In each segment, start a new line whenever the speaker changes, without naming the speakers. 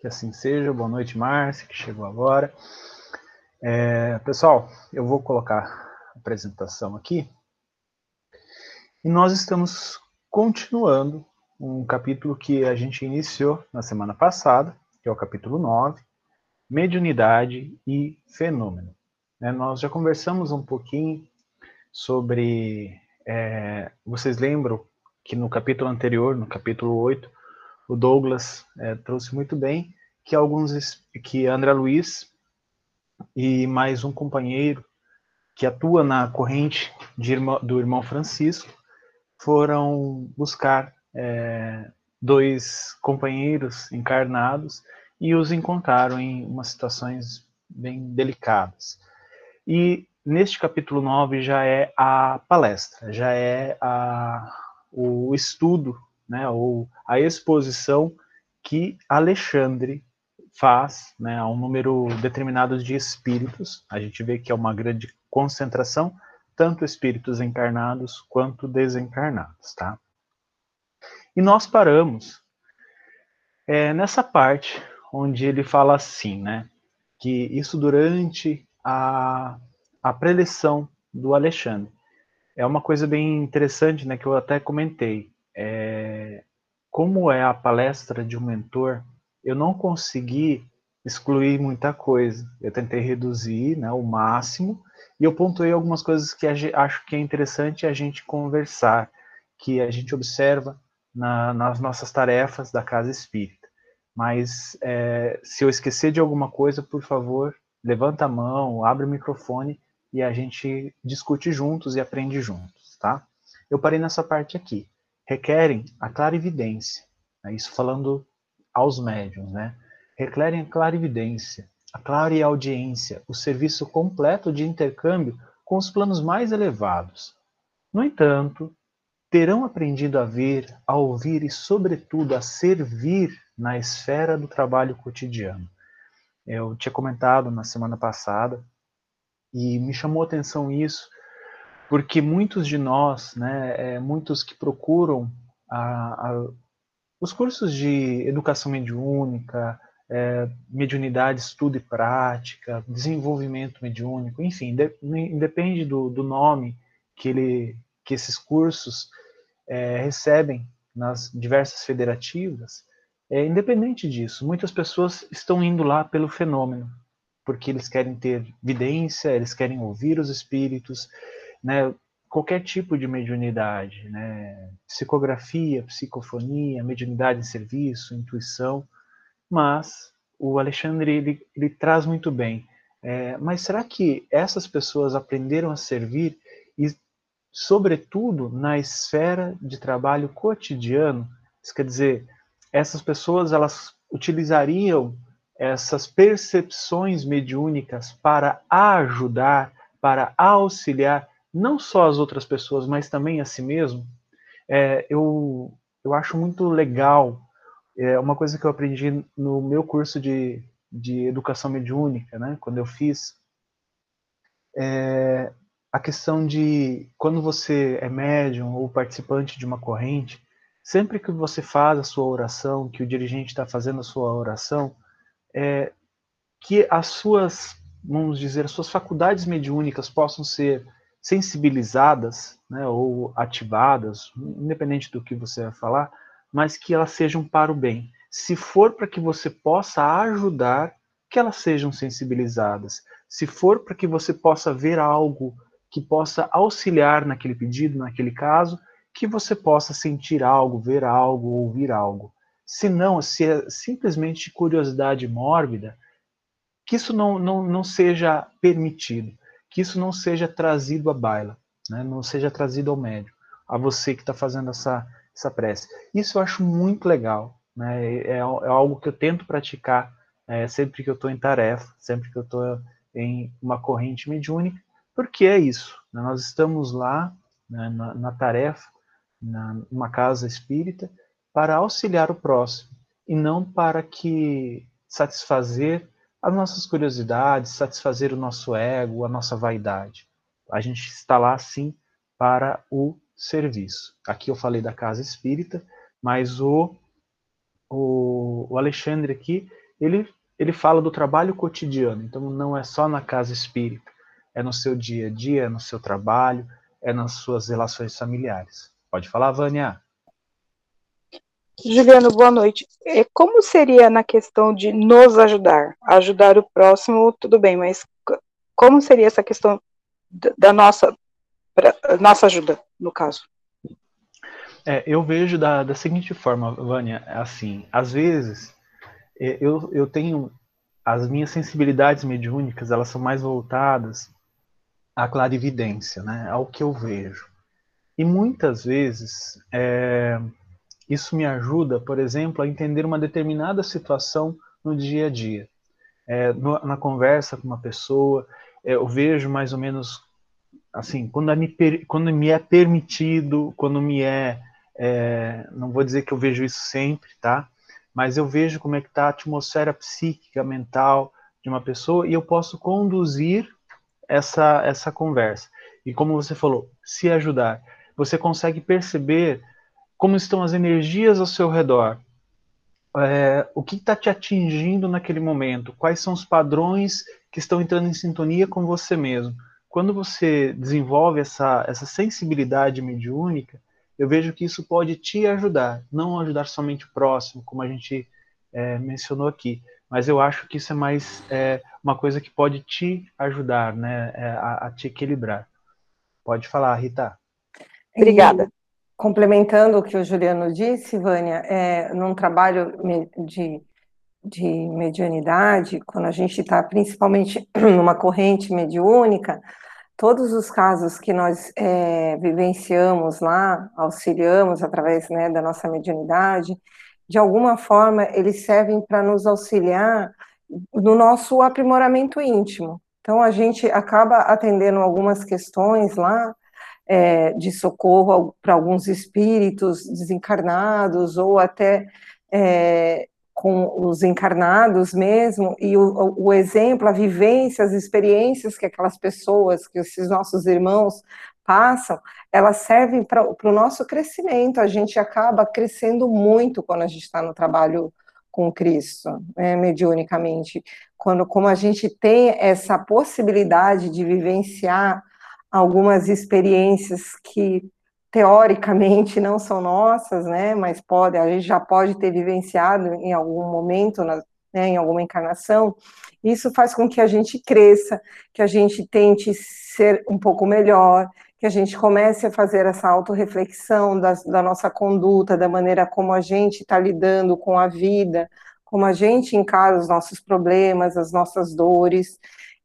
que assim seja. Boa noite, Márcia, que chegou agora. É, pessoal, eu vou colocar a apresentação aqui. E nós estamos continuando um capítulo que a gente iniciou na semana passada, que é o capítulo 9, Mediunidade e Fenômeno. É, nós já conversamos um pouquinho sobre. É, vocês lembram que no capítulo anterior, no capítulo 8, o Douglas é, trouxe muito bem que alguns que André Luiz e mais um companheiro que atua na corrente irmão, do irmão Francisco foram buscar é, dois companheiros encarnados e os encontraram em umas situações bem delicadas. E neste capítulo 9 já é a palestra, já é a, o estudo né, ou a exposição que Alexandre faz né, a um número determinado de espíritos. A gente vê que é uma grande concentração, tanto espíritos encarnados quanto desencarnados, tá? E nós paramos é, nessa parte onde ele fala assim, né? Que isso durante a, a preleção do Alexandre. É uma coisa bem interessante, né? Que eu até comentei é, como é a palestra de um mentor, eu não consegui excluir muita coisa. Eu tentei reduzir né, o máximo e eu pontuei algumas coisas que acho que é interessante a gente conversar, que a gente observa na, nas nossas tarefas da Casa Espírita. Mas é, se eu esquecer de alguma coisa, por favor, levanta a mão, abre o microfone e a gente discute juntos e aprende juntos, tá? Eu parei nessa parte aqui requerem a clarividência, né? isso falando aos médiums, né? requerem a clarividência, a clareaudiência, o serviço completo de intercâmbio com os planos mais elevados. No entanto, terão aprendido a ver, a ouvir e, sobretudo, a servir na esfera do trabalho cotidiano. Eu tinha comentado na semana passada e me chamou a atenção isso, porque muitos de nós, né, é, muitos que procuram a, a, os cursos de educação mediúnica, é, mediunidade, estudo e prática, desenvolvimento mediúnico, enfim, de, independe do, do, nome que, ele, que esses cursos é, recebem nas diversas federativas, é, independente disso, muitas pessoas estão indo lá pelo fenômeno, porque eles querem ter vidência, eles querem ouvir os espíritos, né, qualquer tipo de mediunidade, né, psicografia, psicofonia, mediunidade em serviço, intuição, mas o Alexandre ele, ele traz muito bem. É, mas será que essas pessoas aprenderam a servir e, sobretudo, na esfera de trabalho cotidiano? Isso quer dizer, essas pessoas elas utilizariam essas percepções mediúnicas para ajudar, para auxiliar não só as outras pessoas, mas também a si mesmo, é, eu, eu acho muito legal. É uma coisa que eu aprendi no meu curso de, de educação mediúnica, né, quando eu fiz, é a questão de quando você é médium ou participante de uma corrente, sempre que você faz a sua oração, que o dirigente está fazendo a sua oração, é, que as suas, vamos dizer, as suas faculdades mediúnicas possam ser sensibilizadas né, ou ativadas, independente do que você vai falar, mas que elas sejam para o bem. Se for para que você possa ajudar, que elas sejam sensibilizadas. Se for para que você possa ver algo que possa auxiliar naquele pedido, naquele caso, que você possa sentir algo, ver algo, ouvir algo. Se não, se é simplesmente curiosidade mórbida, que isso não, não, não seja permitido que isso não seja trazido à baila, né? não seja trazido ao médio, a você que está fazendo essa, essa prece. Isso eu acho muito legal, né? é, é algo que eu tento praticar é, sempre que eu estou em tarefa, sempre que eu estou em uma corrente mediúnica, porque é isso, né? nós estamos lá né, na, na, tarefa, na, numa casa espírita, para auxiliar o próximo, e não para que satisfazer as nossas curiosidades, satisfazer o nosso ego, a nossa vaidade. A gente está lá, sim, para o serviço. Aqui eu falei da casa espírita, mas o, o, o Alexandre aqui, ele, ele fala do trabalho cotidiano, então não é só na casa espírita, é no seu dia a dia, é no seu trabalho, é nas suas relações familiares. Pode falar, Vânia.
Juliano, boa noite. É, como seria na questão de nos ajudar? Ajudar o próximo, tudo bem, mas como seria essa questão da nossa, nossa ajuda, no caso?
É, eu vejo da, da seguinte forma, Vânia, assim, às vezes é, eu, eu tenho as minhas sensibilidades mediúnicas, elas são mais voltadas à clarividência, né, ao que eu vejo. E muitas vezes é, isso me ajuda, por exemplo, a entender uma determinada situação no dia a dia. É, no, na conversa com uma pessoa, é, eu vejo mais ou menos assim, quando, é me, quando me é permitido, quando me é, é, não vou dizer que eu vejo isso sempre, tá? Mas eu vejo como é que está a atmosfera psíquica, mental de uma pessoa e eu posso conduzir essa, essa conversa. E como você falou, se ajudar. Você consegue perceber como estão as energias ao seu redor, é, o que está te atingindo naquele momento, quais são os padrões que estão entrando em sintonia com você mesmo. Quando você desenvolve essa, essa sensibilidade mediúnica, eu vejo que isso pode te ajudar, não ajudar somente o próximo, como a gente é, mencionou aqui, mas eu acho que isso é mais é, uma coisa que pode te ajudar, né, é, a, a, te equilibrar. Pode falar, Rita.
Obrigada complementando o que o Juliano disse, Vânia, é, num trabalho de, de mediunidade, quando a gente está principalmente numa corrente mediúnica, todos os casos que nós é, vivenciamos lá, auxiliamos através né, da nossa mediunidade, de alguma forma eles servem para nos auxiliar no nosso aprimoramento íntimo. Então a gente acaba atendendo algumas questões lá é, de socorro para alguns espíritos desencarnados ou até é, com os encarnados mesmo, e o, o, exemplo, a vivência, as experiências que aquelas pessoas, que esses nossos irmãos passam, elas servem para o nosso crescimento. A gente acaba crescendo muito quando a gente está no trabalho com Cristo, né, mediunicamente. Quando, como a gente tem essa possibilidade de vivenciar algumas experiências que teoricamente não são nossas, né, mas pode, a gente já pode ter vivenciado em algum momento, na, né, em alguma encarnação, isso faz com que a gente cresça, que a gente tente ser um pouco melhor, que a gente comece a fazer essa autorreflexão da, da nossa conduta, da maneira como a gente está lidando com a vida, como a gente encara os nossos problemas, as nossas dores,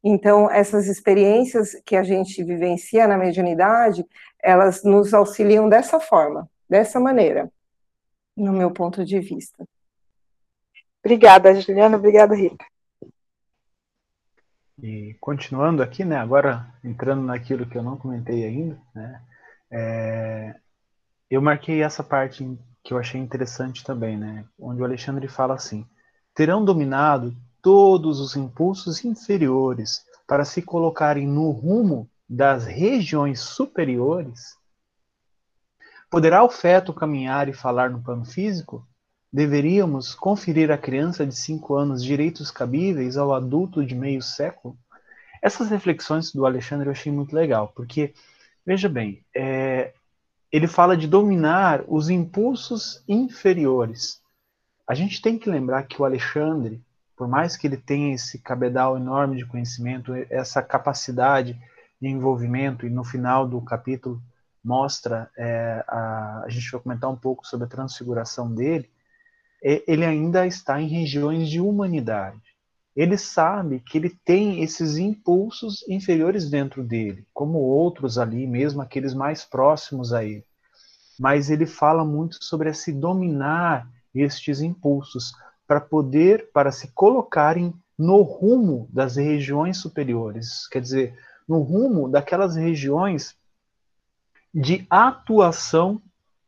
então, essas experiências que a gente vivencia na mediunidade, elas nos auxiliam dessa forma, dessa maneira, no meu ponto de vista.
Obrigada, Juliana. Obrigada, Rita.
E continuando aqui, né, agora entrando naquilo que eu não comentei ainda, né, é, eu marquei essa parte que eu achei interessante também, né, onde o Alexandre fala assim: terão dominado todos os impulsos inferiores para se colocarem no rumo das regiões superiores? Poderá o feto caminhar e falar no plano físico? Deveríamos conferir à criança de cinco anos direitos cabíveis ao adulto de meio século? Essas reflexões do Alexandre eu achei muito legal, porque, veja bem, é, ele fala de dominar os impulsos inferiores. A gente tem que lembrar que o Alexandre, por mais que ele tenha esse cabedal enorme de conhecimento, essa capacidade de envolvimento, e no final do capítulo mostra, é, a, a gente vai comentar um pouco sobre a transfiguração dele, é, ele ainda está em regiões de humanidade. Ele sabe que ele tem esses impulsos inferiores dentro dele, como outros ali, mesmo aqueles mais próximos a ele. Mas ele fala muito sobre esse dominar estes impulsos, para poder, para se colocarem no rumo das regiões superiores, quer dizer, no rumo daquelas regiões de atuação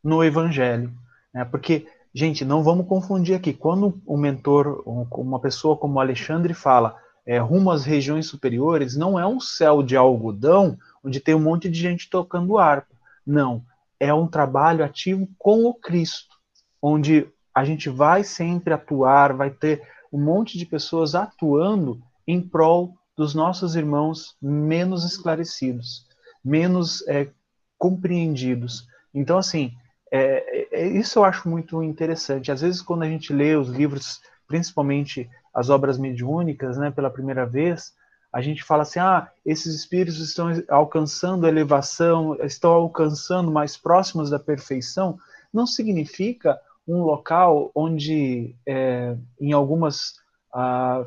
no Evangelho, né? Porque, gente, não vamos confundir aqui. Quando um mentor, uma pessoa como Alexandre fala é, rumo às regiões superiores, não é um céu de algodão onde tem um monte de gente tocando harpa. Não, é um trabalho ativo com o Cristo, onde a gente vai sempre atuar, vai ter um monte de pessoas atuando em prol dos nossos irmãos menos esclarecidos, menos é, compreendidos. Então, assim, é, é, isso eu acho muito interessante. Às vezes, quando a gente lê os livros, principalmente as obras mediúnicas, né, pela primeira vez, a gente fala assim: ah, esses espíritos estão alcançando a elevação, estão alcançando mais próximos da perfeição. Não significa um local onde, é, em algumas ah,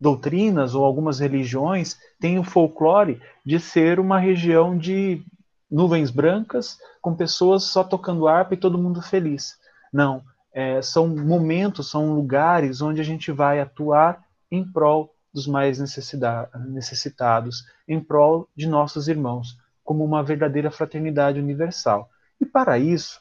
doutrinas ou algumas religiões, tem o folclore de ser uma região de nuvens brancas, com pessoas só tocando harpa e todo mundo feliz. Não, é, são momentos, são lugares onde a gente vai atuar em prol dos mais necessitados, em prol de nossos irmãos, como uma verdadeira fraternidade universal. E para isso,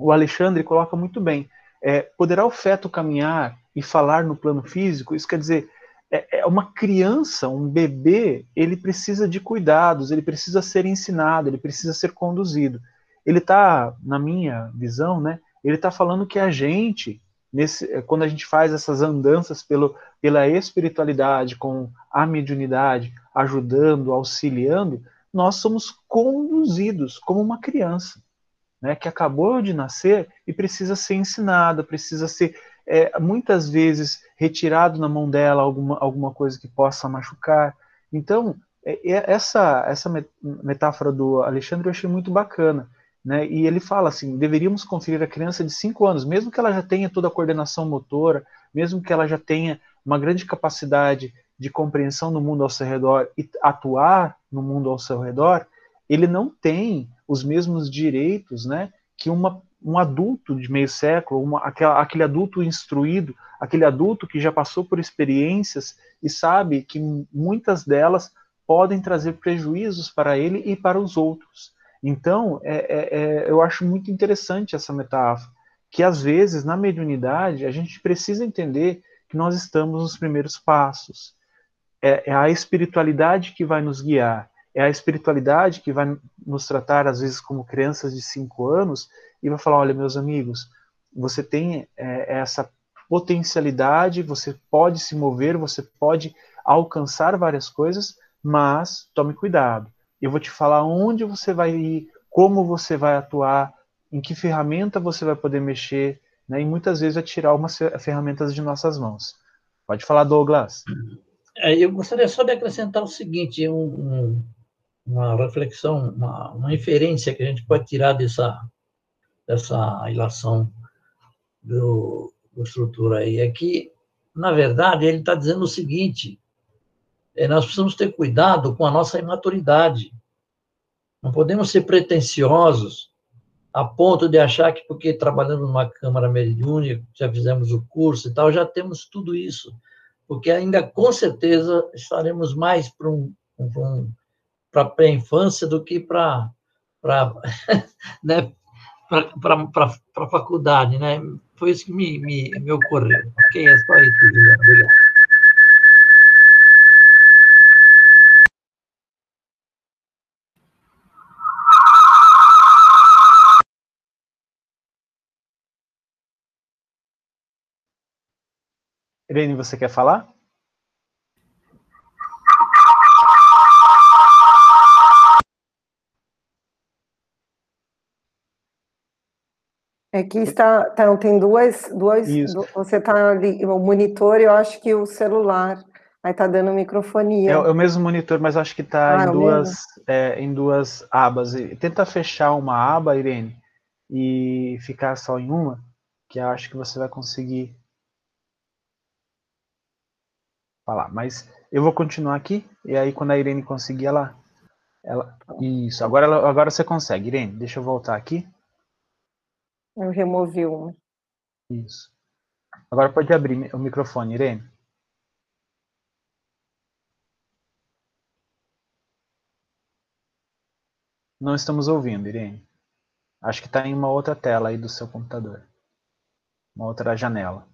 o Alexandre coloca muito bem: é, poderá o feto caminhar e falar no plano físico? Isso quer dizer, é, é uma criança, um bebê, ele precisa de cuidados, ele precisa ser ensinado, ele precisa ser conduzido. Ele está, na minha visão, né, ele está falando que a gente, nesse, quando a gente faz essas andanças pelo, pela espiritualidade, com a mediunidade, ajudando, auxiliando, nós somos conduzidos como uma criança, né, que acabou de nascer e precisa ser ensinada, precisa ser é, muitas vezes retirado na mão dela alguma, alguma coisa que possa machucar. Então, é, é, essa, essa metáfora do Alexandre eu achei muito bacana. Né? E ele fala assim: deveríamos conferir a criança de 5 anos, mesmo que ela já tenha toda a coordenação motora, mesmo que ela já tenha uma grande capacidade de compreensão do mundo ao seu redor e atuar no mundo ao seu redor, ele não tem os mesmos direitos né, que uma um adulto de meio século, uma, aquela, aquele adulto instruído, aquele adulto que já passou por experiências e sabe que muitas delas podem trazer prejuízos para ele e para os outros. Então, é, é, é, eu acho muito interessante essa metáfora, que às vezes na mediunidade a gente precisa entender que nós estamos nos primeiros passos. É, é a espiritualidade que vai nos guiar, é a espiritualidade que vai nos tratar às vezes como crianças de cinco anos e vai falar: olha, meus amigos, você tem é, essa potencialidade, você pode se mover, você pode alcançar várias coisas, mas tome cuidado. Eu vou te falar onde você vai ir, como você vai atuar, em que ferramenta você vai poder mexer, né? e muitas vezes vai tirar algumas ferramentas de nossas mãos. Pode falar, Douglas.
É, eu gostaria só de acrescentar o seguinte, um, um, uma reflexão, uma, uma inferência que a gente pode tirar dessa, dessa ilação do, do estrutura aí, é que, na verdade, ele está dizendo o seguinte, é, nós precisamos ter cuidado com a nossa imaturidade. Não podemos ser pretensiosos a ponto de achar que porque trabalhando numa câmara mediúnica, já fizemos o curso e tal, já temos tudo isso. Porque ainda, com certeza, estaremos mais para um, um, a pré-infância do que para né, para a faculdade, né? Foi isso que me, me, me ocorreu. Ok, é só isso, Juliana. Obrigado.
Irene, você quer falar?
É que está, tá, tem duas, duas você está ali, o monitor, eu acho que o celular, aí está dando microfonia.
É, é, o mesmo monitor, mas acho que está ah, em, duas, é, em duas abas. Tenta fechar uma aba, Irene, e ficar só em uma, que eu acho que você vai conseguir falar. Mas eu vou continuar aqui, e aí quando a Irene conseguir, ela... ela isso, agora, agora você consegue. Irene, deixa eu voltar aqui.
Eu removi uma.
Isso. Agora pode abrir o microfone, Irene. Não estamos ouvindo, Irene. Acho que está em uma outra tela aí do seu computador. Uma outra janela.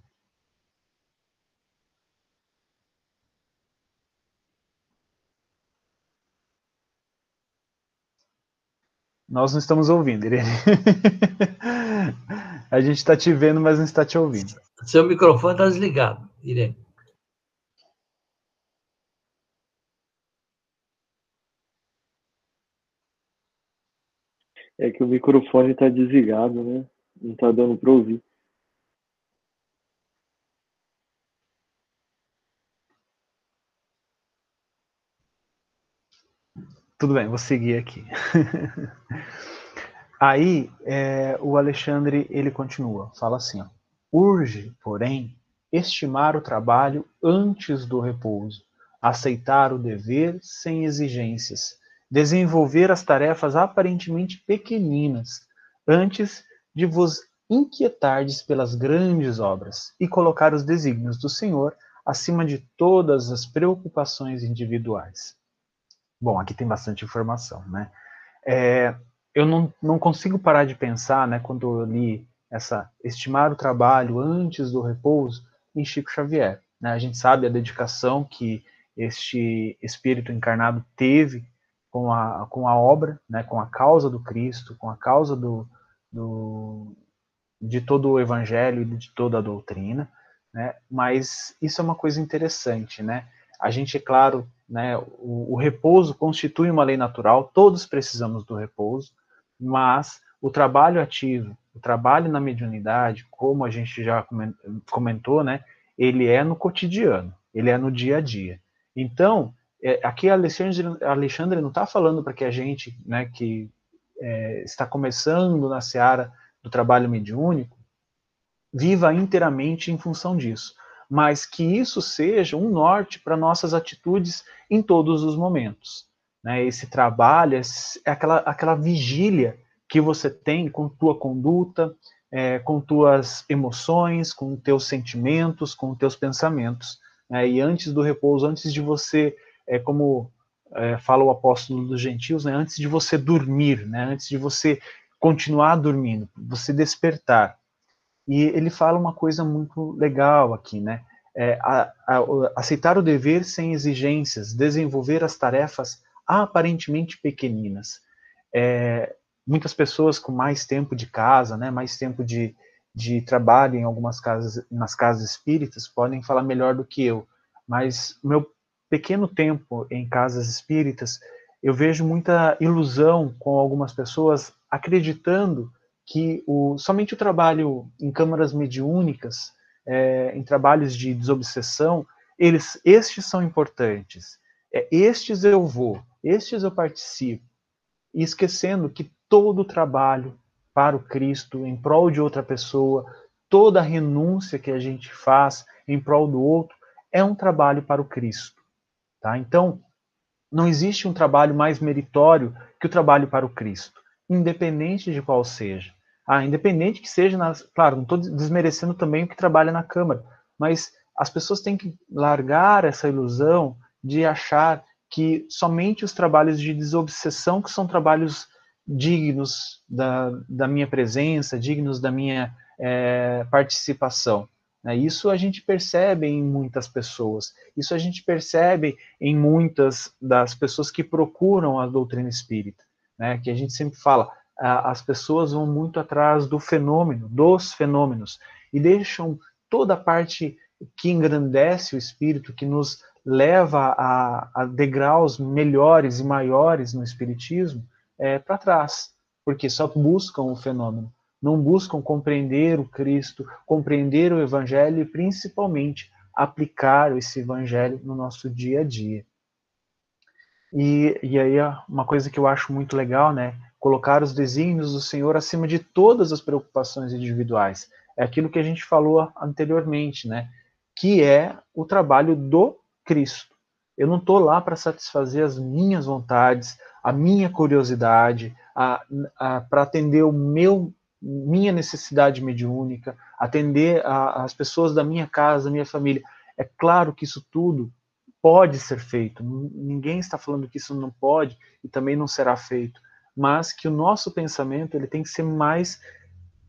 Nós não estamos ouvindo, Irene. A gente está te vendo, mas não está te ouvindo.
Seu microfone está desligado, Irene.
É que o microfone está desligado, né? Não está dando para ouvir.
Tudo bem, vou seguir aqui. Aí é, o Alexandre ele continua, fala assim: ó, urge, porém, estimar o trabalho antes do repouso, aceitar o dever sem exigências, desenvolver as tarefas aparentemente pequeninas, antes de vos inquietardes pelas grandes obras e colocar os desígnios do Senhor acima de todas as preocupações individuais. Bom, aqui tem bastante informação, né? É, eu não, não consigo parar de pensar, né, quando eu li essa estimar o trabalho antes do repouso em Chico Xavier. Né? A gente sabe a dedicação que este espírito encarnado teve com a, com a obra, né, com a causa do Cristo, com a causa do, do, de todo o evangelho e de toda a doutrina, né? Mas isso é uma coisa interessante, né? A gente, é claro, né, o, o repouso constitui uma lei natural, todos precisamos do repouso, mas o trabalho ativo, o trabalho na mediunidade, como a gente já comentou, né, ele é no cotidiano, ele é no dia a dia. Então, é, aqui Alexandre, Alexandre não está falando para que a gente, né, que é, está começando na seara do trabalho mediúnico, viva inteiramente em função disso mas que isso seja um norte para nossas atitudes em todos os momentos. Né? Esse trabalho aquela, aquela vigília que você tem com tua conduta, é, com tuas emoções, com teus sentimentos, com teus pensamentos. Né? E antes do repouso, antes de você, é, como é, fala o apóstolo dos gentios, né? antes de você dormir, né? antes de você continuar dormindo, você despertar, e ele fala uma coisa muito legal aqui, né? É, a, a, aceitar o dever sem exigências, desenvolver as tarefas aparentemente pequeninas. É, muitas pessoas com mais tempo de casa, né, mais tempo de, de trabalho em algumas casas, nas casas espíritas, podem falar melhor do que eu. Mas meu pequeno tempo em casas espíritas, eu vejo muita ilusão com algumas pessoas acreditando que o, somente o trabalho em câmaras mediúnicas, é, em trabalhos de desobsessão, eles, estes são importantes. É, estes eu vou, estes eu participo. E esquecendo que todo o trabalho para o Cristo, em prol de outra pessoa, toda a renúncia que a gente faz em prol do outro, é um trabalho para o Cristo. Tá? Então, não existe um trabalho mais meritório que o trabalho para o Cristo, independente de qual seja. Ah, independente que seja, nas, claro, não estou desmerecendo também o que trabalha na Câmara, mas as pessoas têm que largar essa ilusão de achar que somente os trabalhos de desobsessão que são trabalhos dignos da, da minha presença, dignos da minha é, participação. Né? Isso a gente percebe em muitas pessoas, isso a gente percebe em muitas das pessoas que procuram a doutrina espírita, né? que a gente sempre fala, as pessoas vão muito atrás do fenômeno, dos fenômenos, e deixam toda a parte que engrandece o espírito, que nos leva a, a degraus melhores e maiores no espiritismo, é, para trás, porque só buscam o fenômeno, não buscam compreender o Cristo, compreender o Evangelho e principalmente aplicar esse Evangelho no nosso dia a dia. E, e aí uma coisa que eu acho muito legal, né, colocar os desígnios do Senhor acima de todas as preocupações individuais. É aquilo que a gente falou anteriormente, né? Que é o trabalho do Cristo. Eu não estou lá para satisfazer as minhas vontades, a minha curiosidade, para atender o meu minha necessidade mediúnica, atender a, as pessoas da minha casa, da minha família. É claro que isso tudo pode ser feito. Ninguém está falando que isso não pode e também não será feito mas que o nosso pensamento ele tem que ser mais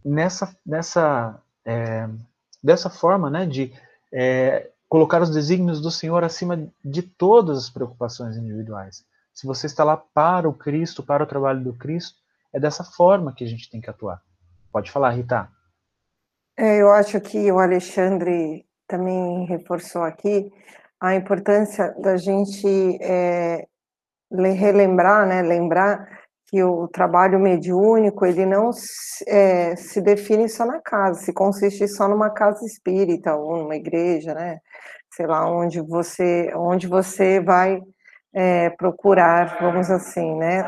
nessa, nessa é, dessa forma, né, de é, colocar os desígnios do Senhor acima de todas as preocupações individuais. Se você está lá para o Cristo, para o trabalho do Cristo, é dessa forma que a gente tem que atuar. Pode falar, Rita.
É, eu acho que o Alexandre também reforçou aqui a importância da gente é, relembrar, né, lembrar que o trabalho mediúnico ele não é, se define só na casa, se consiste só numa casa espírita ou numa igreja, né? Sei lá onde você onde você vai é, procurar, vamos assim, né?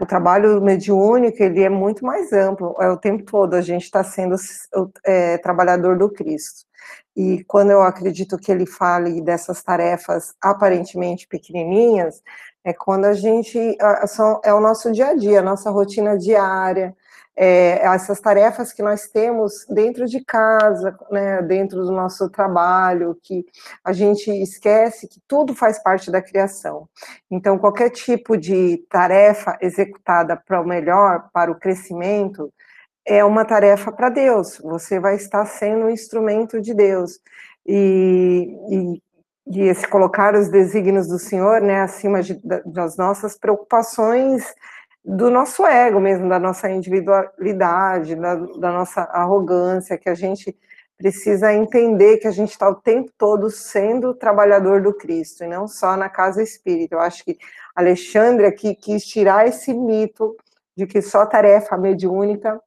O trabalho mediúnico ele é muito mais amplo, é o tempo todo a gente está sendo é, trabalhador do Cristo. E quando eu acredito que ele fale dessas tarefas aparentemente pequenininhas, é quando a gente é o nosso dia a dia, a nossa rotina diária, é, essas tarefas que nós temos dentro de casa, né, dentro do nosso trabalho, que a gente esquece que tudo faz parte da criação. Então, qualquer tipo de tarefa executada para o melhor, para o crescimento, é uma tarefa para Deus. Você vai estar sendo um instrumento de Deus. E, e de esse colocar os desígnios do Senhor, né, acima de, das nossas preocupações, do nosso ego mesmo, da nossa individualidade, da, da nossa arrogância, que a gente precisa entender que a gente está o tempo todo sendo trabalhador do Cristo, e não só na casa espírita. Eu acho que Alexandre aqui quis tirar esse mito de que só tarefa mediúnica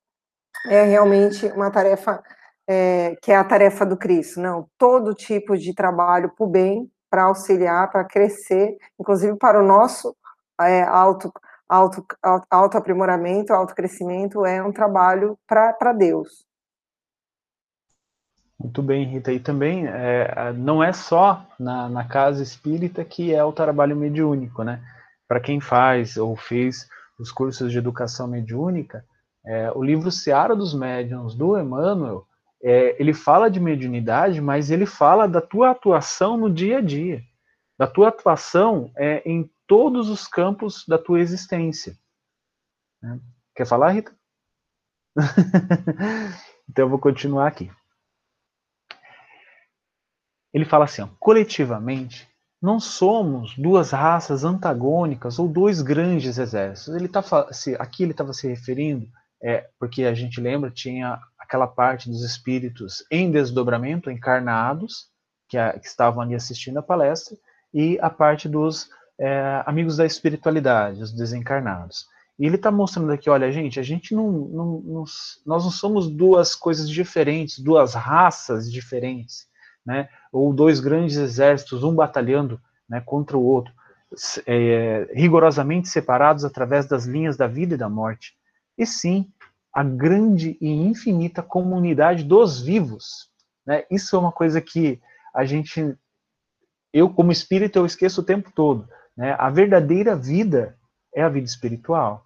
é realmente uma tarefa é, que é a tarefa do Cristo. Não, todo tipo de trabalho para o bem, para auxiliar, para crescer, inclusive para o nosso é, auto, auto aprimoramento, auto crescimento, é um trabalho para Deus.
Muito bem, Rita. E também é, não é só na, na casa espírita que é o trabalho mediúnico, né? Para quem faz ou fez os cursos de educação mediúnica, é, o livro Seara dos Médiuns do Emmanuel é, ele fala de mediunidade, mas ele fala da tua atuação no dia a dia, da tua atuação é, em todos os campos da tua existência. Né? Quer falar, Rita? então eu vou continuar aqui. Ele fala assim: ó, coletivamente, não somos duas raças antagônicas ou dois grandes exércitos. Ele tá, aqui ele estava se referindo, é, porque a gente lembra, tinha aquela parte dos espíritos em desdobramento, encarnados, que, a, que estavam ali assistindo a palestra, e a parte dos é, amigos da espiritualidade, os desencarnados. E ele está mostrando aqui, olha, gente, a gente não, não, não, nós não somos duas coisas diferentes, duas raças diferentes, né? Ou dois grandes exércitos, um batalhando né, contra o outro, é, rigorosamente separados através das linhas da vida e da morte. E sim, a grande e infinita comunidade dos vivos. Né? Isso é uma coisa que a gente, eu como espírito, eu esqueço o tempo todo. Né? A verdadeira vida é a vida espiritual.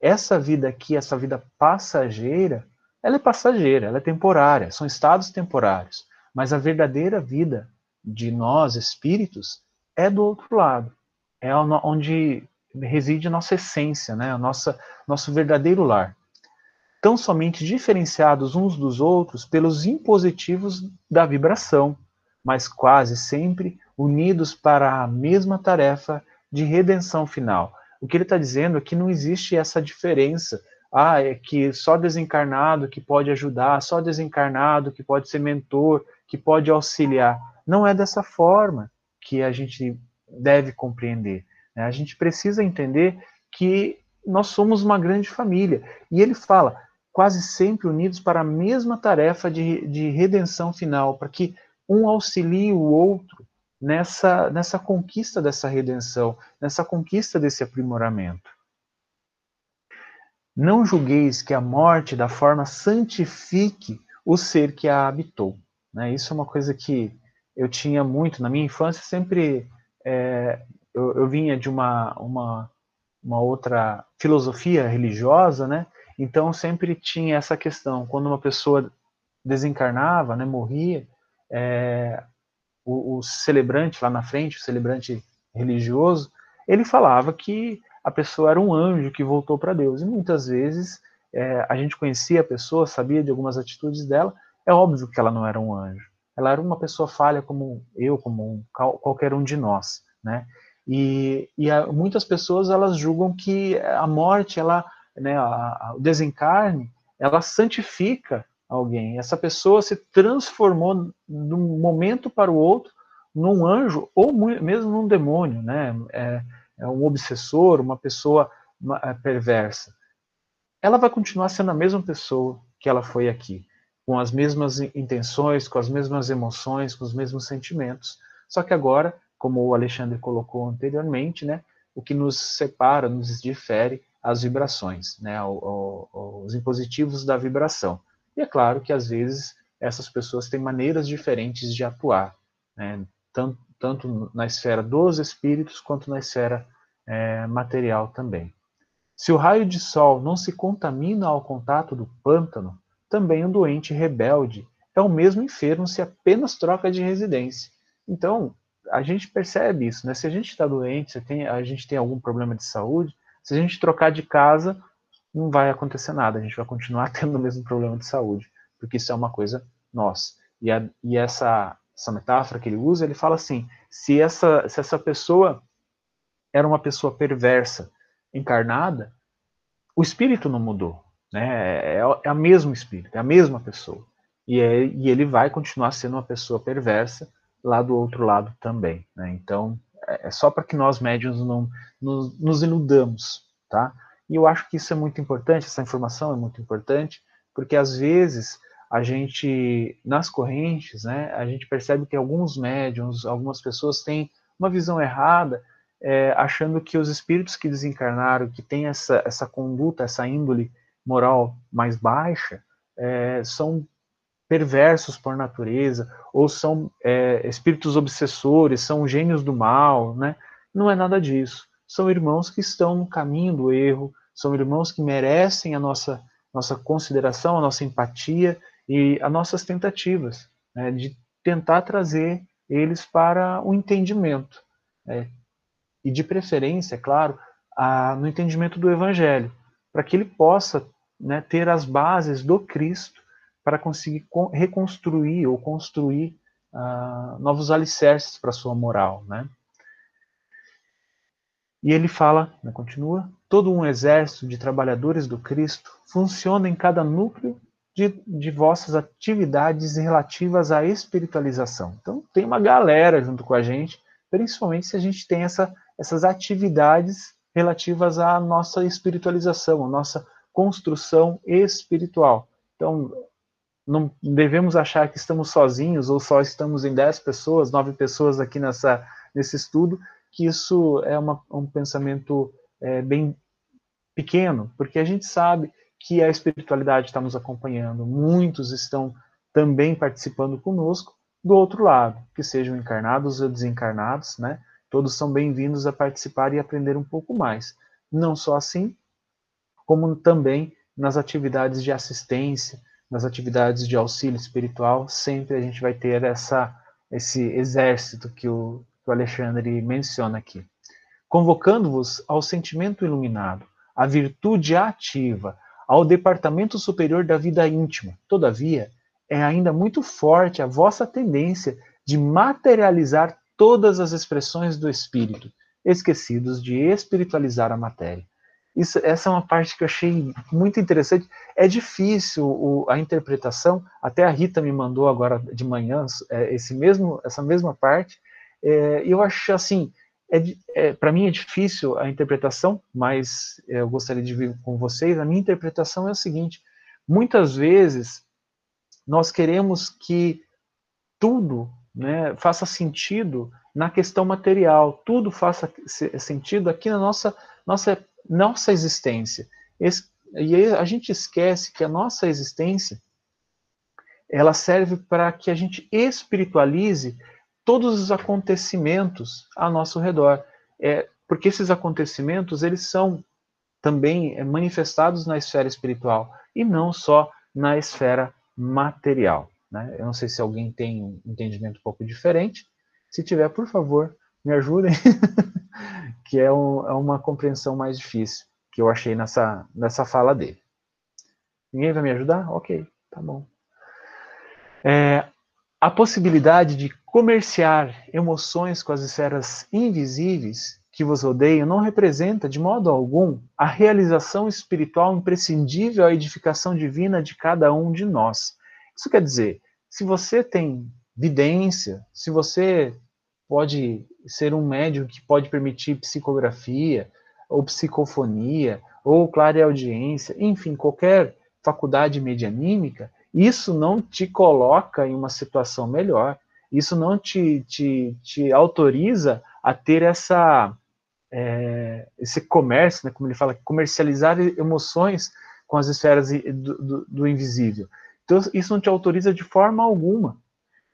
Essa vida aqui, essa vida passageira, ela é passageira, ela é temporária, são estados temporários. Mas a verdadeira vida de nós, espíritos, é do outro lado. É onde reside a nossa essência, né? a nossa, nosso verdadeiro lar tão somente diferenciados uns dos outros pelos impositivos da vibração, mas quase sempre unidos para a mesma tarefa de redenção final. O que ele está dizendo é que não existe essa diferença. Ah, é que só desencarnado que pode ajudar, só desencarnado que pode ser mentor, que pode auxiliar. Não é dessa forma que a gente deve compreender. Né? A gente precisa entender que nós somos uma grande família. E ele fala: quase sempre unidos para a mesma tarefa de, de redenção final, para que um auxilie o outro nessa, nessa conquista dessa redenção, nessa conquista desse aprimoramento. Não julgueis que a morte da forma santifique o ser que a habitou. Né? Isso é uma coisa que eu tinha muito na minha infância, sempre é, eu, eu, vinha de uma, uma, uma outra filosofia religiosa, né? Então sempre tinha essa questão, quando uma pessoa desencarnava, né, morria, é, o, o, celebrante lá na frente, o celebrante religioso, ele falava que a pessoa era um anjo que voltou para Deus. E muitas vezes é, a gente conhecia a pessoa, sabia de algumas atitudes dela, é óbvio que ela não era um anjo. Ela era uma pessoa falha como eu, como um, qualquer um de nós, né? E, e a, muitas pessoas elas julgam que a morte ela né, a, a, o desencarne, ela santifica alguém. Essa pessoa se transformou de um momento para o outro num anjo ou mesmo num demônio, né? É, é um obsessor, uma pessoa é, perversa. Ela vai continuar sendo a mesma pessoa que ela foi aqui, com as mesmas intenções, com as mesmas emoções, com os mesmos sentimentos. Só que agora, como o Alexandre colocou anteriormente, né? O que nos separa, nos difere as vibrações, né? os impositivos da vibração. E é claro que às vezes essas pessoas têm maneiras diferentes de atuar, né? tanto, tanto, na esfera dos espíritos quanto na esfera é, material também. Se o raio de sol não se contamina ao contato do pântano, também um doente rebelde é o mesmo enfermo se apenas troca de residência. Então, a gente percebe isso, né? Se a gente está doente, se tem, a gente tem algum problema de saúde, se a gente trocar de casa, não vai acontecer nada, a gente vai continuar tendo o mesmo problema de saúde, porque isso é uma coisa nossa. E, a, e essa, essa metáfora que ele usa, ele fala assim: se essa, se essa pessoa era uma pessoa perversa, encarnada, o espírito não mudou, né? É, é a mesmo espírito, é a mesma pessoa. E, é, e ele vai continuar sendo uma pessoa perversa lá do outro lado também. Né? Então, é, é só para que nós médiums não nos, nos iludamos, tá? E eu acho que isso é muito importante, essa informação é muito importante, porque às vezes a gente, nas correntes, né, a gente percebe que alguns médiums, algumas pessoas têm uma visão errada, é, achando que os espíritos que desencarnaram, que têm essa, essa conduta, essa índole moral mais baixa, é, são perversos por natureza, ou são é, espíritos obsessores, são gênios do mal, né? Não é nada disso. São irmãos que estão no caminho do erro, são irmãos que merecem a nossa, nossa consideração, a nossa empatia e as nossas tentativas né, de tentar trazer eles para o entendimento. Né, e de preferência, é claro, a, no entendimento do Evangelho, para que ele possa né, ter as bases do Cristo para conseguir reconstruir ou construir uh, novos alicerces para sua moral. Né? E ele fala, né, continua, todo um exército de trabalhadores do Cristo funciona em cada núcleo de, de vossas atividades relativas à espiritualização. Então, tem uma galera junto com a gente, principalmente se a gente tem essa, essas atividades relativas à nossa espiritualização, à nossa construção espiritual. Então, não devemos achar que estamos sozinhos ou só estamos em 10 pessoas, 9 pessoas aqui nessa, nesse estudo, que isso é uma, um pensamento é, bem pequeno, porque a gente sabe que a espiritualidade está nos acompanhando, muitos estão também participando conosco do outro lado, que sejam encarnados ou desencarnados, né? Todos são bem-vindos a participar e aprender um pouco mais. Não só assim, como também nas atividades de assistência, nas atividades de auxílio espiritual, sempre a gente vai ter essa, esse exército que o, que o Alexandre menciona aqui. Convocando-vos ao sentimento iluminado, à virtude ativa, ao departamento superior da vida íntima. Todavia, é ainda muito forte a vossa tendência de materializar todas as expressões do espírito, esquecidos de espiritualizar a matéria. Isso, essa é uma parte que eu achei muito interessante. É difícil o, a interpretação. Até a Rita me mandou agora de manhã é, esse mesmo, essa mesma parte. É, eu acho assim, é, é para mim é difícil a interpretação, mas eu gostaria de ver com vocês. A minha interpretação é o seguinte: muitas vezes nós queremos que tudo né, faça sentido na questão material, tudo faça sentido aqui na nossa, nossa, nossa existência. E a gente esquece que a nossa existência ela serve para que a gente espiritualize todos os acontecimentos a nosso redor. É, porque esses acontecimentos, eles são também é, manifestados na esfera espiritual e não só na esfera material. Né? Eu não sei se alguém tem um entendimento um pouco diferente. Se tiver, por favor, me ajudem, que é, um, é, uma compreensão mais difícil que eu achei nessa, nessa fala dele. Ninguém vai me ajudar? Ok, tá bom. É, a possibilidade de comerciar emoções com as esferas invisíveis que vos rodeiam não representa, de modo algum, a realização espiritual imprescindível à edificação divina de cada um de nós. Isso quer dizer, se você tem vidência, se você pode ser um médium que pode permitir psicografia, ou psicofonia, ou clareaudiência, enfim, qualquer faculdade medianímica, isso não te coloca em uma situação melhor, isso não te, te, te autoriza a ter essa, é, esse comércio, né, como ele fala, comercializar emoções com as esferas do, do, do invisível. Então, isso não te autoriza de forma alguma.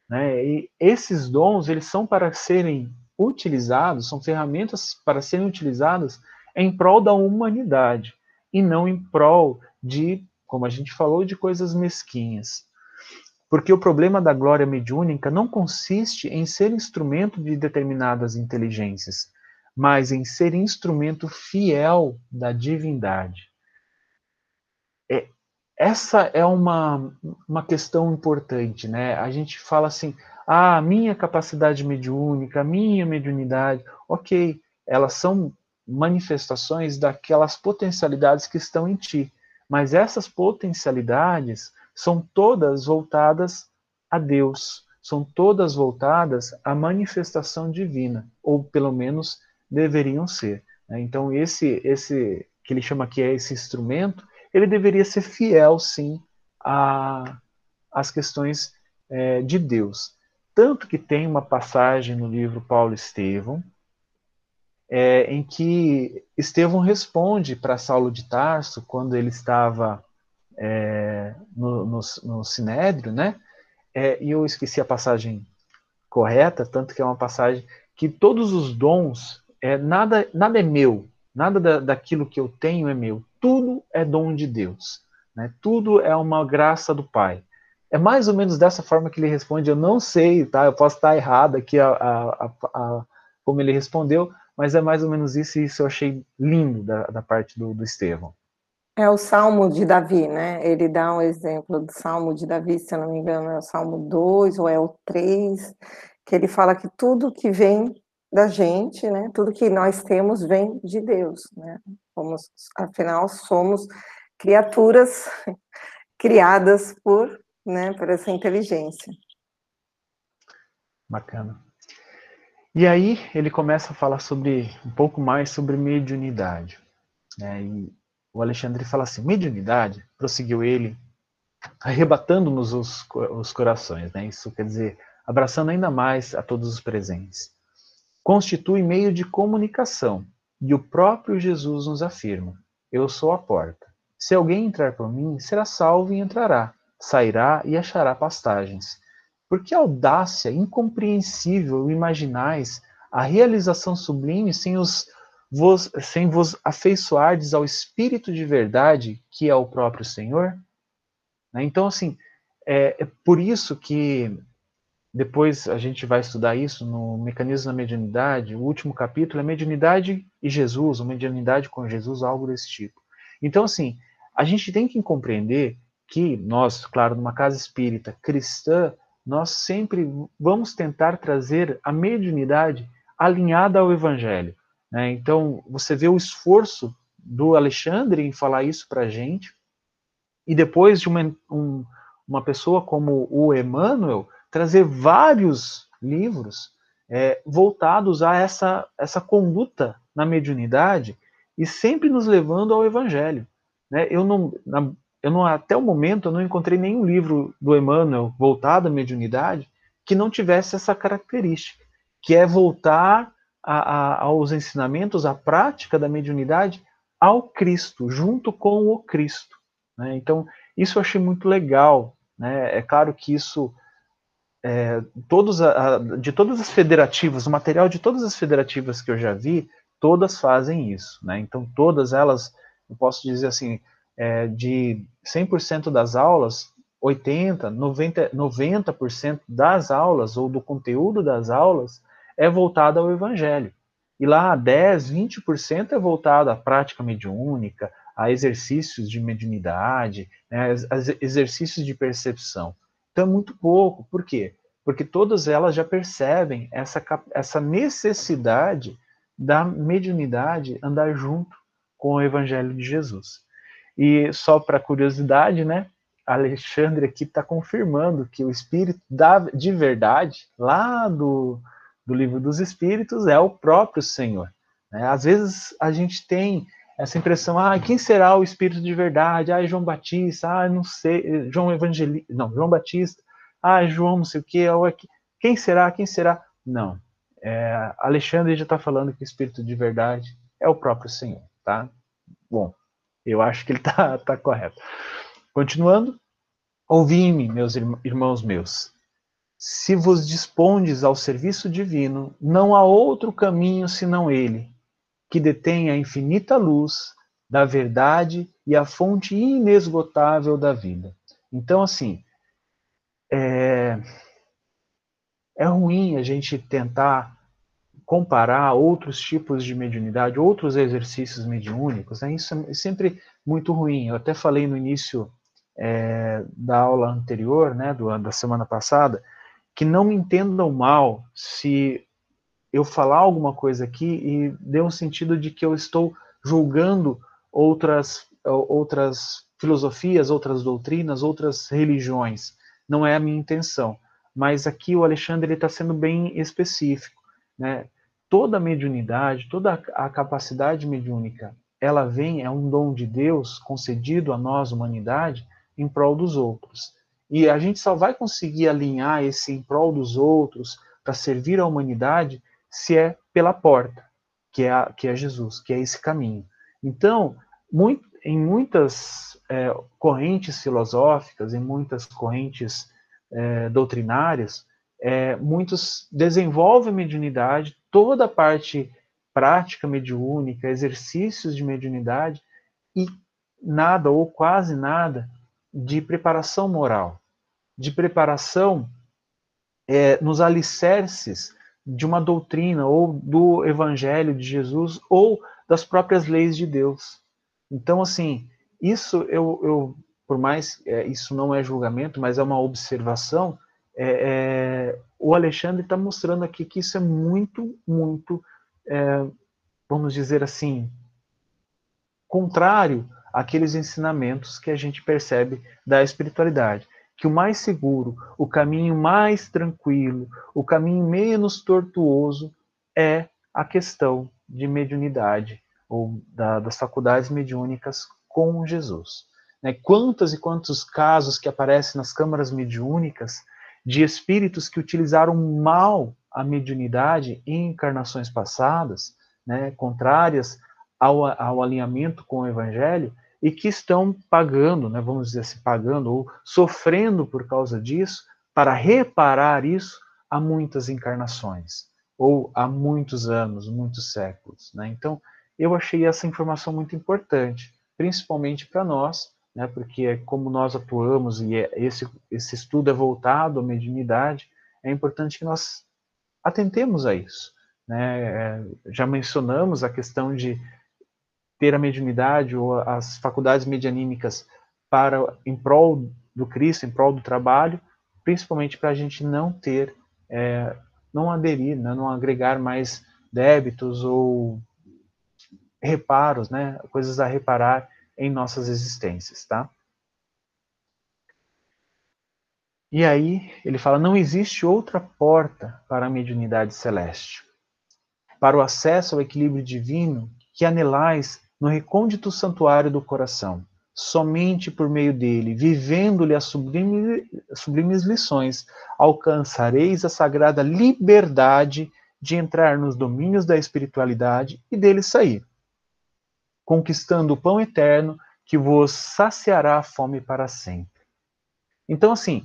Né? E esses dons, eles são para serem utilizados, são ferramentas para serem utilizadas em prol da humanidade, e não em prol de, como a gente falou, de coisas mesquinhas. Porque o problema da glória mediúnica não consiste em ser instrumento de determinadas inteligências, mas em ser instrumento fiel da divindade. É, essa é uma, uma questão importante, né? A gente fala assim, ah, minha capacidade mediúnica, minha mediunidade, ok, elas são manifestações daquelas potencialidades que estão em ti, mas essas potencialidades são todas voltadas a Deus, são todas voltadas à manifestação divina, ou pelo menos deveriam ser. Né? Então esse esse que ele chama aqui é esse instrumento, ele deveria ser fiel, sim, às questões é, de Deus. Tanto que tem uma passagem no livro Paulo Estevão, é, em que Estevão responde para Saulo de Tarso, quando ele estava é, no, no, no, Sinédrio, né? É, e eu esqueci a passagem correta, tanto que é uma passagem que todos os dons, é, nada, nada é meu, nada da, daquilo que eu tenho é meu, tudo é dom de Deus, né? tudo é uma graça do Pai. É mais ou menos dessa forma que ele responde, eu não sei, tá? Eu posso estar errado aqui a, a, a, como ele respondeu, mas é mais ou menos isso, e isso eu achei lindo da, da parte do, do Estevão.
É o Salmo de Davi, né? Ele dá um exemplo do Salmo de Davi, se eu não me engano, é o Salmo 2 ou é o 3, que ele fala que tudo que vem da gente, né? Tudo que nós temos vem de Deus, né? Somos, afinal, somos criaturas criadas por, né, por essa inteligência.
Bacana. E aí ele começa a falar sobre um pouco mais sobre mediunidade. Né? E o Alexandre fala assim: mediunidade, prosseguiu ele, arrebatando-nos os, os corações. Né? Isso quer dizer, abraçando ainda mais a todos os presentes. Constitui meio de comunicação, e o próprio Jesus nos afirma: Eu sou a porta. Se alguém entrar por mim, será salvo e entrará, sairá e achará pastagens. Por que audácia incompreensível imaginais a realização sublime sem, os, vos, sem vos afeiçoardes ao Espírito de verdade, que é o próprio Senhor? Né? Então, assim, é, é por isso que depois a gente vai estudar isso no Mecanismo da Mediunidade. O último capítulo é Mediunidade e Jesus, ou Mediunidade com Jesus, algo desse tipo. Então, assim, a gente tem que compreender que nós, claro, numa casa espírita cristã, nós sempre vamos tentar trazer a mediunidade alinhada ao Evangelho. Né? Então, você vê o esforço do Alexandre em falar isso para a gente, e depois de uma, um, uma pessoa como o Emmanuel trazer vários livros é, voltados a essa, essa conduta na mediunidade e sempre nos levando ao Evangelho. Né? Eu não, na, eu não, até o momento, eu não encontrei nenhum livro do Emmanuel voltado à mediunidade que não tivesse essa característica, que é voltar a, a, aos ensinamentos, à prática da mediunidade ao Cristo, junto com o Cristo. Né? Então, isso eu achei muito legal. Né? É claro que isso, é, todos a, de todas as federativas, o material de todas as federativas que eu já vi, todas fazem isso. Né? Então, todas elas, eu posso dizer assim, é, de 100% das aulas, 80%, 90%, 90% das aulas ou do conteúdo das aulas é voltado ao Evangelho. E lá 10, 20% é voltado à prática mediúnica, a exercícios de mediunidade, né, exercícios de percepção. Então é muito pouco. Por quê? Porque todas elas já percebem essa, essa necessidade da mediunidade andar junto com o Evangelho de Jesus. E só para curiosidade, né? Alexandre aqui está confirmando que o Espírito da, de verdade, lá do, do livro dos Espíritos, é o próprio Senhor. Né? Às vezes a gente tem essa impressão, ah, quem será o Espírito de verdade? Ah, João Batista, ah, não sei, João Evangelista, não, João Batista, ah, João não sei o quê, quem será, quem será? Não, é, Alexandre já está falando que o Espírito de verdade é o próprio Senhor, tá? Bom, eu acho que ele está tá correto. Continuando, ouvi-me, meus irmãos meus, se vos dispondes ao serviço divino, não há outro caminho senão ele, que detém a infinita luz da verdade e a fonte inesgotável da vida. Então, assim, é, é ruim a gente tentar comparar outros tipos de mediunidade, outros exercícios mediúnicos, né? isso é sempre muito ruim. Eu até falei no início é, da aula anterior, né, do, da semana passada, que não me entendam mal se eu falar alguma coisa aqui e dê um sentido de que eu estou julgando outras, outras filosofias, outras doutrinas, outras religiões. Não é a minha intenção. Mas aqui o Alexandre está sendo bem específico. Né? toda mediunidade, toda a capacidade mediúnica, ela vem, é um dom de Deus concedido a nós, humanidade, em prol dos outros. E a gente só vai conseguir alinhar esse em prol dos outros para servir a humanidade se é pela porta, que é, a, que é Jesus, que é esse caminho. Então, muito, em muitas é, correntes filosóficas, em muitas correntes é, doutrinárias, é, muitos desenvolvem mediunidade, toda a parte prática mediúnica, exercícios de mediunidade e nada ou quase nada de preparação moral, de preparação é, nos alicerces de uma doutrina ou do evangelho de Jesus ou das próprias leis de Deus. Então, assim, isso eu, eu por mais é, isso não é julgamento, mas é uma observação, é, é, o Alexandre está mostrando aqui que isso é muito, muito, é, vamos dizer assim, contrário àqueles ensinamentos que a gente percebe da espiritualidade. Que o mais seguro, o caminho mais tranquilo, o caminho menos tortuoso é a questão de mediunidade ou da, das faculdades mediúnicas com Jesus. Né? Quantas e quantos casos que aparecem nas câmaras mediúnicas de espíritos que utilizaram mal a mediunidade em encarnações passadas, né, contrárias ao, ao alinhamento com o evangelho, e que estão pagando, né, vamos dizer assim, pagando ou sofrendo por causa disso, para reparar isso há muitas encarnações, ou há muitos anos, muitos séculos. Né? Então, eu achei essa informação muito importante, principalmente para nós, né, porque é como nós atuamos e é, esse, esse estudo é voltado à mediunidade, é importante que nós atentemos a isso. Né? É, já mencionamos a questão de ter a mediunidade ou as faculdades medianímicas para em prol do Cristo, em prol do trabalho, principalmente para a gente não ter, é, não aderir, né, não agregar mais débitos ou reparos, né, coisas a reparar em nossas existências, tá? E aí ele fala: não existe outra porta para a mediunidade celeste, para o acesso ao equilíbrio divino que anelais no recôndito santuário do coração. Somente por meio dele, vivendo-lhe as sublime, sublimes lições, alcançareis a sagrada liberdade de entrar nos domínios da espiritualidade e dele sair conquistando o pão eterno que vos saciará a fome para sempre. Então, assim,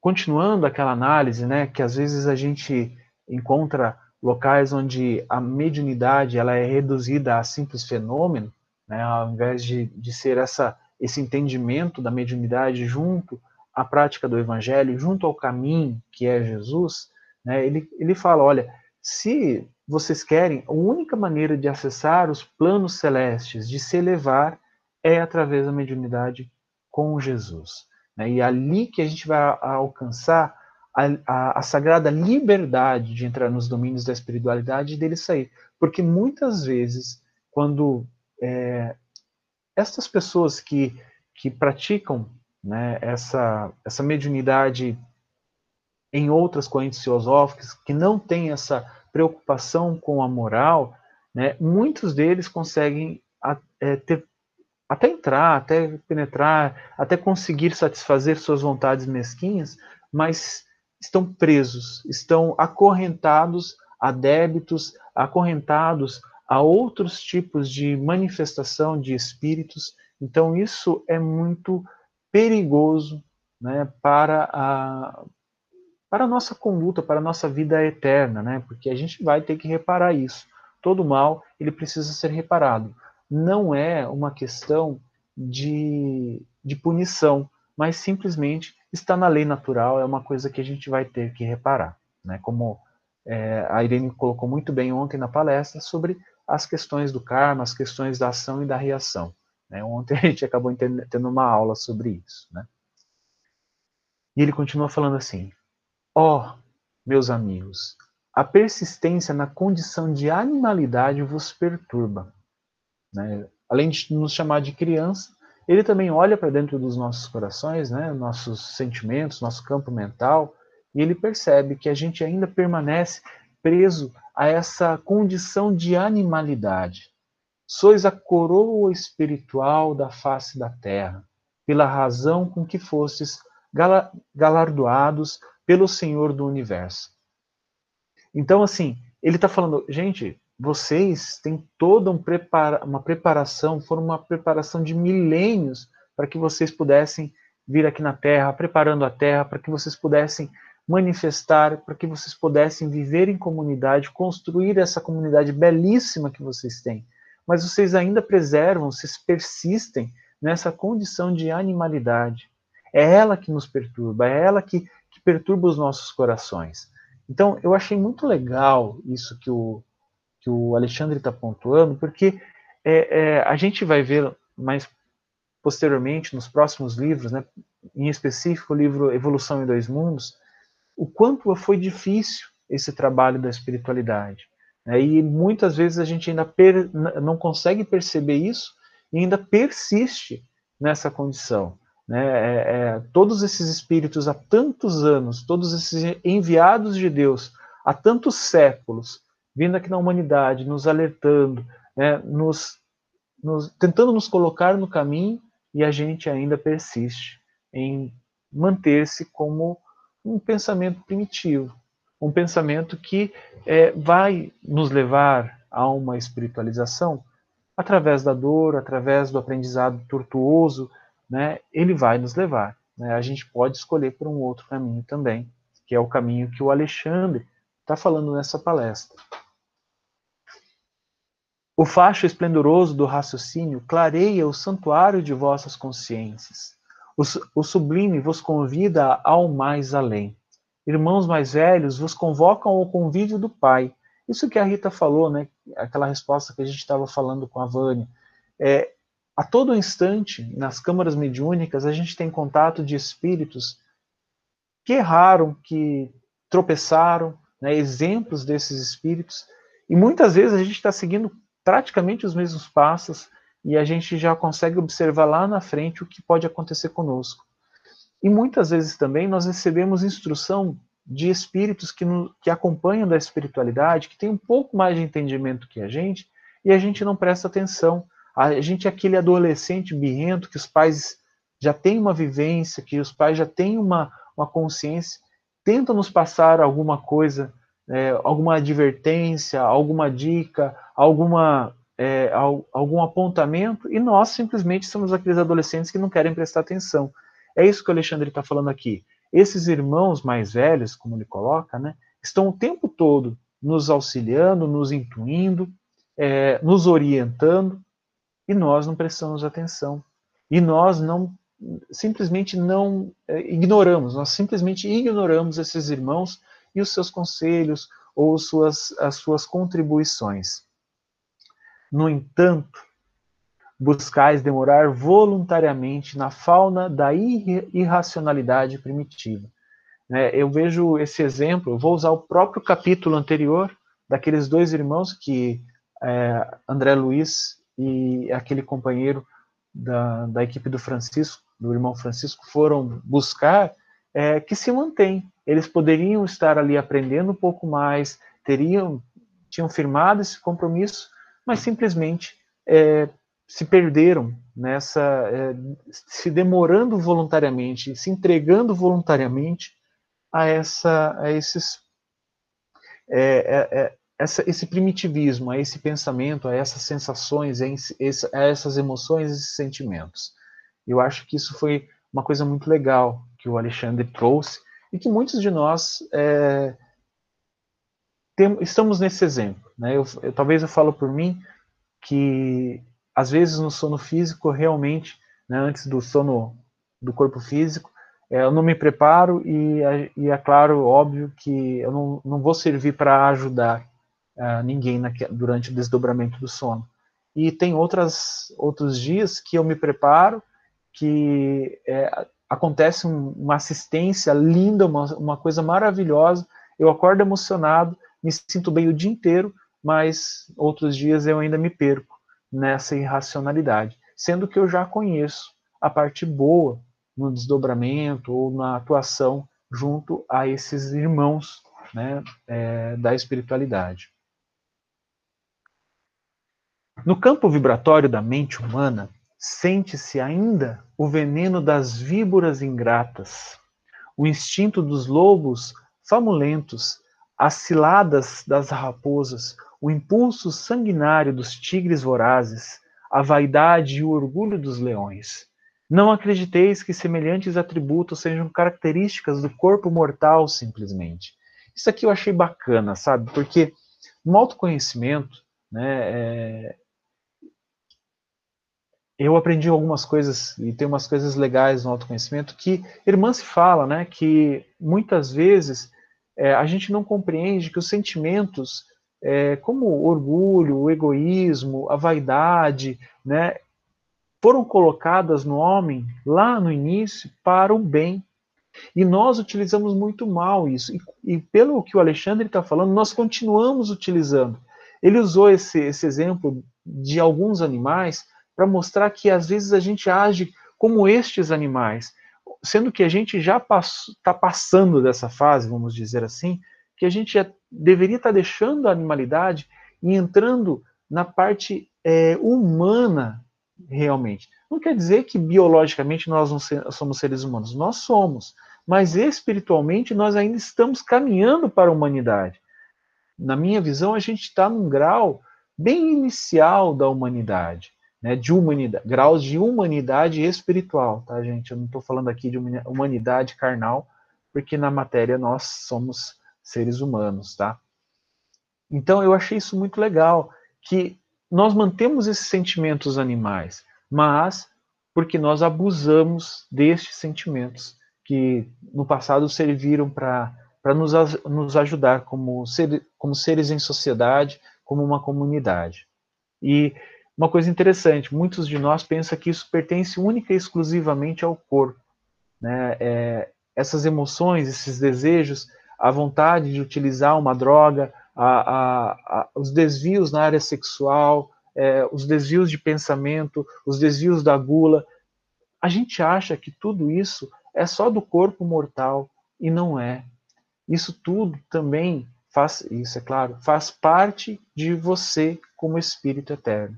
continuando aquela análise, né, que às vezes a gente encontra locais onde a mediunidade ela é reduzida a simples fenômeno, né, ao invés de, de ser essa, esse entendimento da mediunidade junto à prática do evangelho, junto ao caminho que é Jesus, né, ele, ele fala, olha, se vocês querem, a única maneira de acessar os planos celestes, de se elevar, é através da mediunidade com Jesus. Né? E é ali que a gente vai alcançar a, a, a, sagrada liberdade de entrar nos domínios da espiritualidade e dele sair. Porque muitas vezes, quando é, essas pessoas que, que praticam né, essa, essa mediunidade em outras correntes filosóficas que não tem essa preocupação com a moral, né, muitos deles conseguem é, ter, até entrar, até penetrar, até conseguir satisfazer suas vontades mesquinhas, mas estão presos, estão acorrentados a débitos, acorrentados a outros tipos de manifestação de espíritos. Então, isso é muito perigoso né, para, a, para a nossa conduta, para a nossa vida eterna, né, porque a gente vai ter que reparar isso. Todo mal ele precisa ser reparado. Não é uma questão de, de punição, mas simplesmente está na lei natural, é uma coisa que a gente vai ter que reparar. Né? Como é, a Irene colocou muito bem ontem na palestra sobre as questões do karma, as questões da ação e da reação. Né? Ontem a gente acabou tendo uma aula sobre isso. Né? E ele continua falando assim: Ó, oh, meus amigos, a persistência na condição de animalidade vos perturba. Né? Além de nos chamar de criança, ele também olha para dentro dos nossos corações, né, nossos sentimentos, nosso campo mental, e ele percebe que a gente ainda permanece preso a essa condição de animalidade. Sois a coroa espiritual da face da terra, pela razão com que fostes galardoados pelo Senhor do universo. Então, assim, ele está falando, gente, vocês têm toda um prepara uma preparação, foram uma preparação de milênios para que vocês pudessem vir aqui na Terra, preparando a Terra, para que vocês pudessem manifestar, para que vocês pudessem viver em comunidade, construir essa comunidade belíssima que vocês têm. Mas vocês ainda preservam, vocês persistem nessa condição de animalidade. É ela que nos perturba, é ela que, que perturba os nossos corações. Então, eu achei muito legal isso que o, que o Alexandre está pontuando, porque é, é, a gente vai ver mais posteriormente, nos próximos livros, né, em específico o livro Evolução em Dois Mundos, o quanto foi difícil esse trabalho da espiritualidade. Né, e muitas vezes a gente ainda per, não consegue perceber isso e ainda persiste nessa condição. Né? É, é, todos esses espíritos há tantos anos, todos esses enviados de Deus há tantos séculos, vindo aqui na humanidade, nos alertando, né, nos, nos, tentando nos colocar no caminho e a gente ainda persiste em manter-se como um pensamento primitivo, um pensamento que é, vai nos levar a uma espiritualização através da dor, através do aprendizado tortuoso, né, ele vai nos levar. Né, a gente pode escolher por um outro caminho também, que é o caminho que o Alexandre está falando nessa palestra. O facho esplendoroso do raciocínio clareia o santuário de vossas consciências. O, o sublime vos convida ao mais além. Irmãos mais velhos vos convocam ao convívio do Pai. Isso que a Rita falou, né? Aquela resposta que a gente estava falando com a Vânia. É, a todo instante, nas câmaras mediúnicas, a gente tem contato de espíritos que erraram, que tropeçaram, né, exemplos desses espíritos, e muitas vezes a gente está seguindo praticamente os mesmos passos e a gente já consegue observar lá na frente o que pode acontecer conosco. E muitas vezes também nós recebemos instrução de espíritos que, no, que acompanham da espiritualidade, que tem um pouco mais de entendimento que a gente, e a gente não presta atenção. A gente é aquele adolescente birrento que os pais já têm uma vivência, que os pais já têm uma, uma consciência, tentam nos passar alguma coisa é, alguma advertência, alguma dica, alguma, é, algum apontamento, e nós simplesmente somos aqueles adolescentes que não querem prestar atenção. É isso que o Alexandre está falando aqui. Esses irmãos mais velhos, como ele coloca, né, estão o tempo todo nos auxiliando, nos intuindo, é, nos orientando, e nós não prestamos atenção. E nós não simplesmente não é, ignoramos, nós simplesmente ignoramos esses irmãos e os seus conselhos ou suas, as suas contribuições. No entanto, buscais demorar voluntariamente na fauna da irracionalidade primitiva. É, eu vejo esse exemplo, vou usar o próprio capítulo anterior daqueles dois irmãos que é, André Luiz e aquele companheiro da, da equipe do Francisco do irmão Francisco foram buscar, é, que se mantém. Eles poderiam estar ali aprendendo um pouco mais, teriam, tinham firmado esse compromisso, mas simplesmente é, se perderam nessa, é, se demorando voluntariamente, se entregando voluntariamente a, essa, a esses, é, é, é, essa, esse primitivismo, a esse pensamento, a essas sensações, a, essas emoções, esses sentimentos. Eu acho que isso foi uma coisa muito legal que o Alexandre trouxe e que muitos de nós é, tem, estamos nesse exemplo. Né? Eu, eu, talvez eu falo por mim que às vezes no sono físico realmente, né, antes do sono do corpo físico, é, eu não me preparo e, e, é claro, óbvio que eu não, não vou servir para ajudar uh, ninguém na, durante o desdobramento do sono. E tem outras, outros dias que eu me preparo, que é, acontece um, uma assistência linda, uma, uma coisa maravilhosa, eu acordo emocionado, me sinto bem o dia inteiro, mas outros dias eu ainda me perco nessa irracionalidade, sendo que eu já conheço a parte boa no desdobramento ou na atuação junto a esses irmãos né, é, da espiritualidade. No campo vibratório da mente humana, sente-se ainda o veneno das víboras ingratas, o instinto dos lobos famulentos, as ciladas das raposas, o impulso sanguinário dos tigres vorazes, a vaidade e o orgulho dos leões. Não acrediteis que semelhantes atributos sejam características do corpo mortal, simplesmente. Isso aqui eu achei bacana, sabe? Porque no autoconhecimento, né, é... eu aprendi algumas coisas, e tem umas coisas legais no autoconhecimento, que irmã se fala, né, que muitas vezes é, a gente não compreende que os sentimentos é, como o orgulho, o egoísmo, a vaidade, né, foram colocadas no homem lá no início para o bem. E nós utilizamos muito mal isso. E, e pelo que o Alexandre está falando, nós continuamos utilizando. Ele usou esse, esse exemplo de alguns animais para mostrar que às vezes a gente age como estes animais, sendo que a gente já está passando dessa fase, vamos dizer assim, que a gente já deveria estar deixando a animalidade e entrando na parte é, humana realmente. Não quer dizer que biologicamente nós não somos seres humanos, nós somos, mas espiritualmente nós ainda estamos caminhando para a humanidade. Na minha visão, a gente está num grau bem inicial da humanidade, né, de humanidade, graus de humanidade espiritual, tá, gente? Eu não estou falando aqui de humanidade carnal, porque na matéria nós somos seres humanos, tá? Então eu achei isso muito legal, que nós mantemos esses sentimentos animais, mas porque nós abusamos destes sentimentos que no passado serviram para nos, nos ajudar como, ser, como seres em sociedade, como uma comunidade. E uma coisa interessante, muitos de nós pensam que isso pertence única e exclusivamente ao corpo. Né? É, essas emoções, esses desejos, a vontade de utilizar uma droga, a, a, a, os desvios na área sexual, é, os desvios de pensamento, os desvios da gula. A gente acha que tudo isso é só do corpo mortal e não é. Isso tudo também faz, isso é claro, faz parte de você como espírito eterno.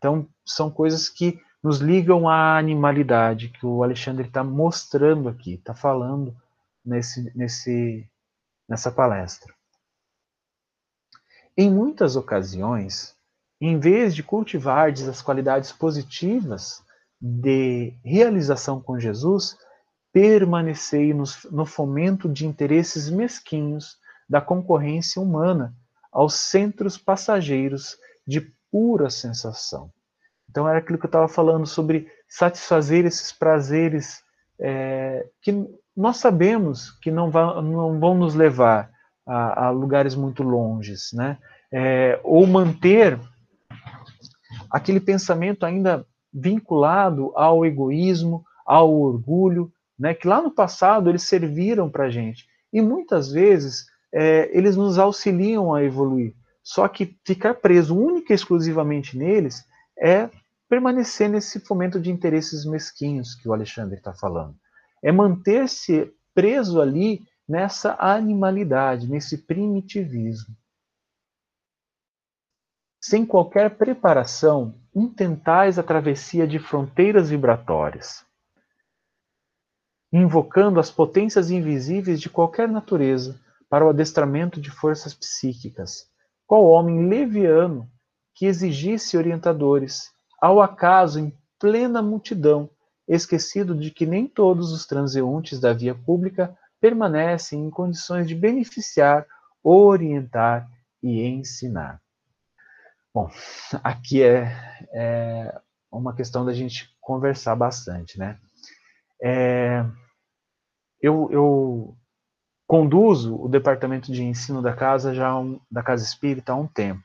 Então, são coisas que nos ligam à animalidade que o Alexandre está mostrando aqui, está falando nesse, nesse, nessa palestra. Em muitas ocasiões, em vez de cultivardes as qualidades positivas de realização com Jesus, permanecei no, no fomento de interesses mesquinhos da concorrência humana aos centros passageiros de pura sensação. Então era aquilo que eu estava falando sobre satisfazer esses prazeres é, que nós sabemos que não, não vão nos levar a, a lugares muito longes, né? É, ou manter aquele pensamento ainda vinculado ao egoísmo, ao orgulho, né? Que lá no passado eles serviram para gente e muitas vezes é, eles nos auxiliam a evoluir. Só que ficar preso única e exclusivamente neles é permanecer nesse fomento de interesses mesquinhos que o Alexandre está falando. É manter-se preso ali nessa animalidade, nesse primitivismo. Sem qualquer preparação, intentais a travessia de fronteiras vibratórias, invocando as potências invisíveis de qualquer natureza para o adestramento de forças psíquicas, qual homem leviano que exigisse orientadores, ao acaso em plena multidão, esquecido de que nem todos os transeuntes da via pública permanecem em condições de beneficiar, orientar e ensinar. Bom, aqui é, é uma questão da gente conversar bastante, né? É, eu, eu, conduzo o departamento de ensino da casa já um, da casa espírita há um tempo.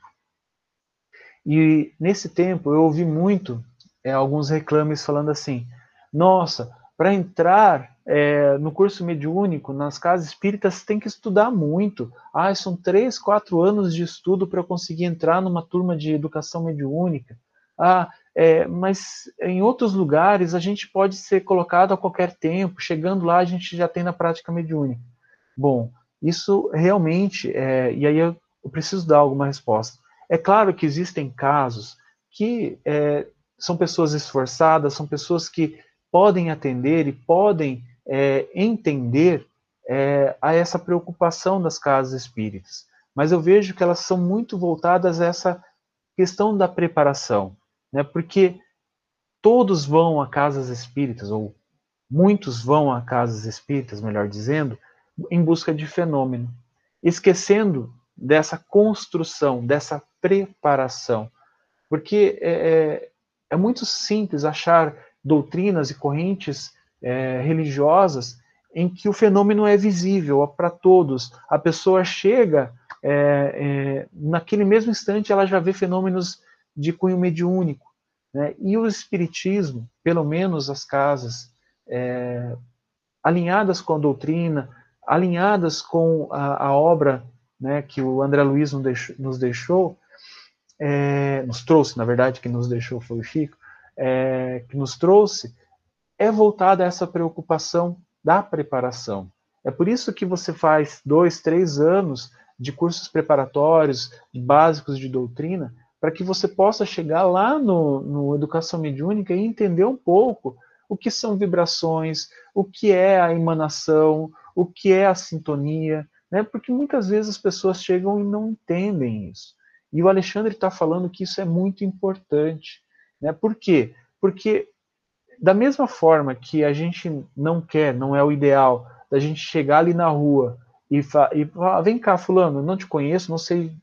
E nesse tempo eu ouvi muito é, alguns reclames falando assim: nossa, para entrar é, no curso mediúnico, nas casas espíritas, tem que estudar muito. Ah, são três, quatro anos de estudo para eu conseguir entrar numa turma de educação mediúnica. Ah, é, mas em outros lugares a gente pode ser colocado a qualquer tempo, chegando lá a gente já tem na prática mediúnica. Bom, isso realmente, é, e aí eu, eu, preciso dar alguma resposta. É claro que existem casos que é, são pessoas esforçadas, são pessoas que podem atender e podem é, entender é, a essa preocupação das casas espíritas. Mas eu vejo que elas são muito voltadas a essa questão da preparação, né? porque todos vão a casas espíritas, ou muitos vão a casas espíritas, melhor dizendo, em busca de fenômeno, esquecendo dessa construção, dessa preparação. Porque é, é, é muito simples achar doutrinas e correntes é, religiosas em que o fenômeno é visível para todos. A pessoa chega, é, é, naquele mesmo instante, ela já vê fenômenos de cunho mediúnico. Né? E o Espiritismo, pelo menos as casas é, alinhadas com a doutrina, alinhadas com a, a obra né, que o André Luiz nos deixou, nos, deixou é, nos trouxe, na verdade, que nos deixou foi o Chico, é, que nos trouxe é voltada a essa preocupação da preparação. É por isso que você faz dois, três anos de cursos preparatórios, básicos de doutrina, para que você possa chegar lá no, no Educação Mediúnica e entender um pouco o que são vibrações, o que é a emanação, o que é a sintonia, né? porque muitas vezes as pessoas chegam e não entendem isso. E o Alexandre está falando que isso é muito importante. Né? Por quê? Porque da mesma forma que a gente não quer, não é o ideal, da gente chegar ali na rua e, falar, vem cá, fulano, não te conheço, não sei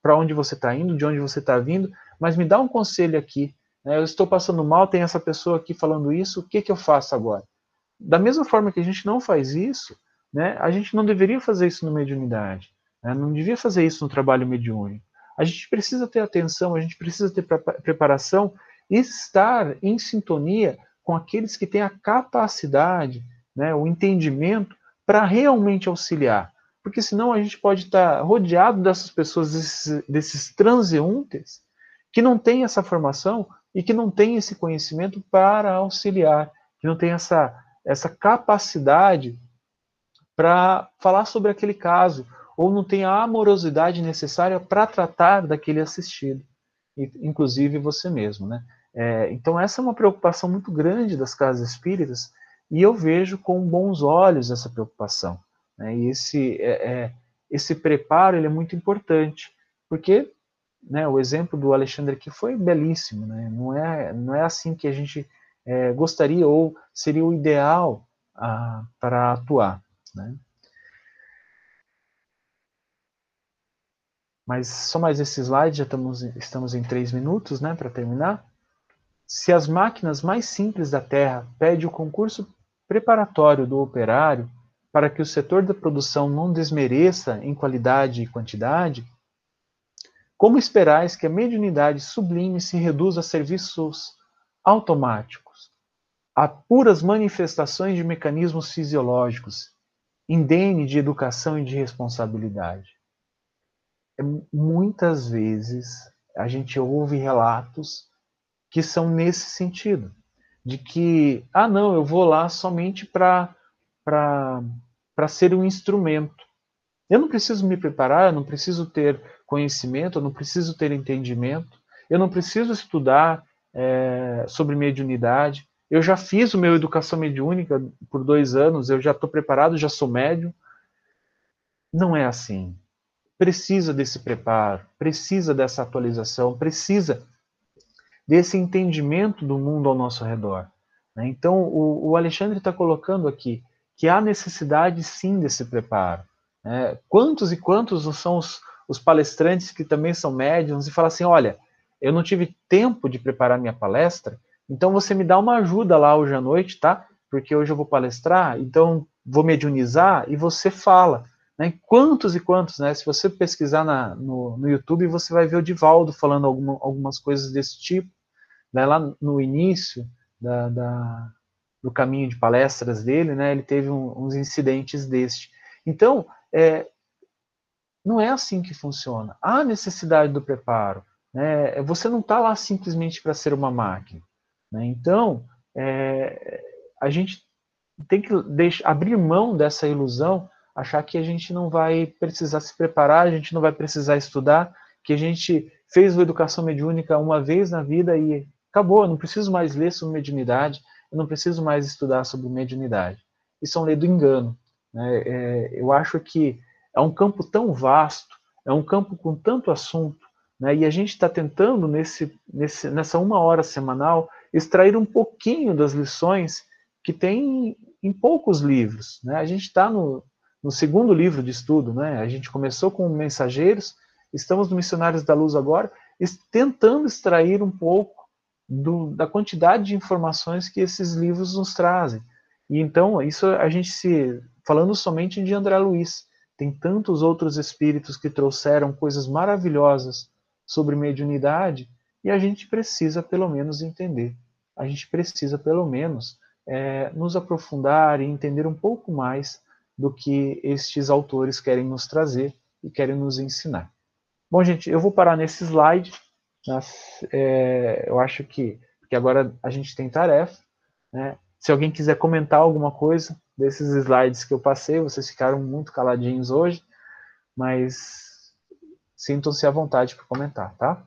para onde você está indo, de onde você está vindo, mas me dá um conselho aqui. Né? Eu estou passando mal, tem essa pessoa aqui falando isso, o que, que eu faço agora? Da mesma forma que a gente não faz isso, né, a gente não deveria fazer isso no mediunidade, né? não devia fazer isso no trabalho mediúnico. A gente precisa ter atenção, a gente precisa ter preparação e estar em sintonia com aqueles que têm a capacidade, né, o entendimento para realmente auxiliar. Porque senão a gente pode estar rodeado dessas pessoas, desses, desses transeuntes, que não têm essa formação e que não têm esse conhecimento para auxiliar, que não têm essa, essa capacidade para falar sobre aquele caso, ou não tem a amorosidade necessária para tratar daquele assistido, inclusive você mesmo, né? É, então, essa é uma preocupação muito grande das casas espíritas, e eu vejo com bons olhos essa preocupação. Né? E esse, é, é, esse preparo ele é muito importante, porque né, o exemplo do Alexandre aqui foi belíssimo. Né? Não, é, não é assim que a gente é, gostaria ou seria o ideal ah, para atuar. Né? Mas só mais esse slide, já estamos, estamos em três minutos né, para terminar. Se as máquinas mais simples da Terra pedem o concurso preparatório do operário para que o setor da produção não desmereça em qualidade e quantidade, como esperais que a mediunidade sublime se reduza a serviços automáticos, a puras manifestações de mecanismos fisiológicos, indene de educação e de responsabilidade? É, muitas vezes a gente ouve relatos que são nesse sentido, de que, ah, não, eu vou lá somente para ser um instrumento. Eu não preciso me preparar, eu não preciso ter conhecimento, eu não preciso ter entendimento, eu não preciso estudar é, sobre mediunidade. Eu já fiz o meu educação mediúnica por dois anos, eu já estou preparado, já sou médium. Não é assim. Precisa desse preparo, precisa dessa atualização, precisa desse entendimento do mundo ao nosso redor. Né? Então, o, o Alexandre está colocando aqui que há necessidade sim desse preparo. Né? Quantos e quantos são os, os palestrantes que também são médiums e falam assim: olha, eu não tive tempo de preparar minha palestra, então você me dá uma ajuda lá hoje à noite, tá? Porque hoje eu vou palestrar, então vou mediunizar e você fala. Né? Quantos e quantos, né? Se você pesquisar na, no, no YouTube, você vai ver o Divaldo falando alguma, algumas coisas desse tipo. Né? Lá no início da, da, do caminho de palestras dele, né? Ele teve um, uns incidentes deste. Então, é, não é assim que funciona. Há necessidade do preparo. Né? Você não está lá simplesmente para ser uma máquina. Né? Então, é, a gente tem que deixar, abrir mão dessa ilusão, achar que a gente não vai precisar se preparar, a gente não vai precisar estudar, que a gente fez a educação mediúnica uma vez na vida e acabou, eu não preciso mais ler sobre mediunidade, eu não preciso mais estudar sobre mediunidade. Isso é um lei do engano. Né? É, eu acho que é um campo tão vasto, é um campo com tanto assunto, né? e a gente está tentando, nesse, nesse, nessa uma hora semanal, extrair um pouquinho das lições que tem em poucos livros. Né? A gente está no, no segundo livro de estudo, né? a gente começou com Mensageiros, estamos no Missionários da Luz agora, tentando extrair um pouco do, da quantidade de informações que esses livros nos trazem. E então, isso a gente se. Falando somente de André Luiz, tem tantos outros espíritos que trouxeram coisas maravilhosas sobre mediunidade e a gente precisa, pelo menos, entender. A gente precisa, pelo menos, é, nos aprofundar e entender um pouco mais do que estes autores querem nos trazer e querem nos ensinar. Bom, gente, eu vou parar nesse slide. Mas, é, eu acho que, que agora a gente tem tarefa. Né? Se alguém quiser comentar alguma coisa desses slides que eu passei, vocês ficaram muito caladinhos hoje, mas sintam-se à vontade para comentar, tá?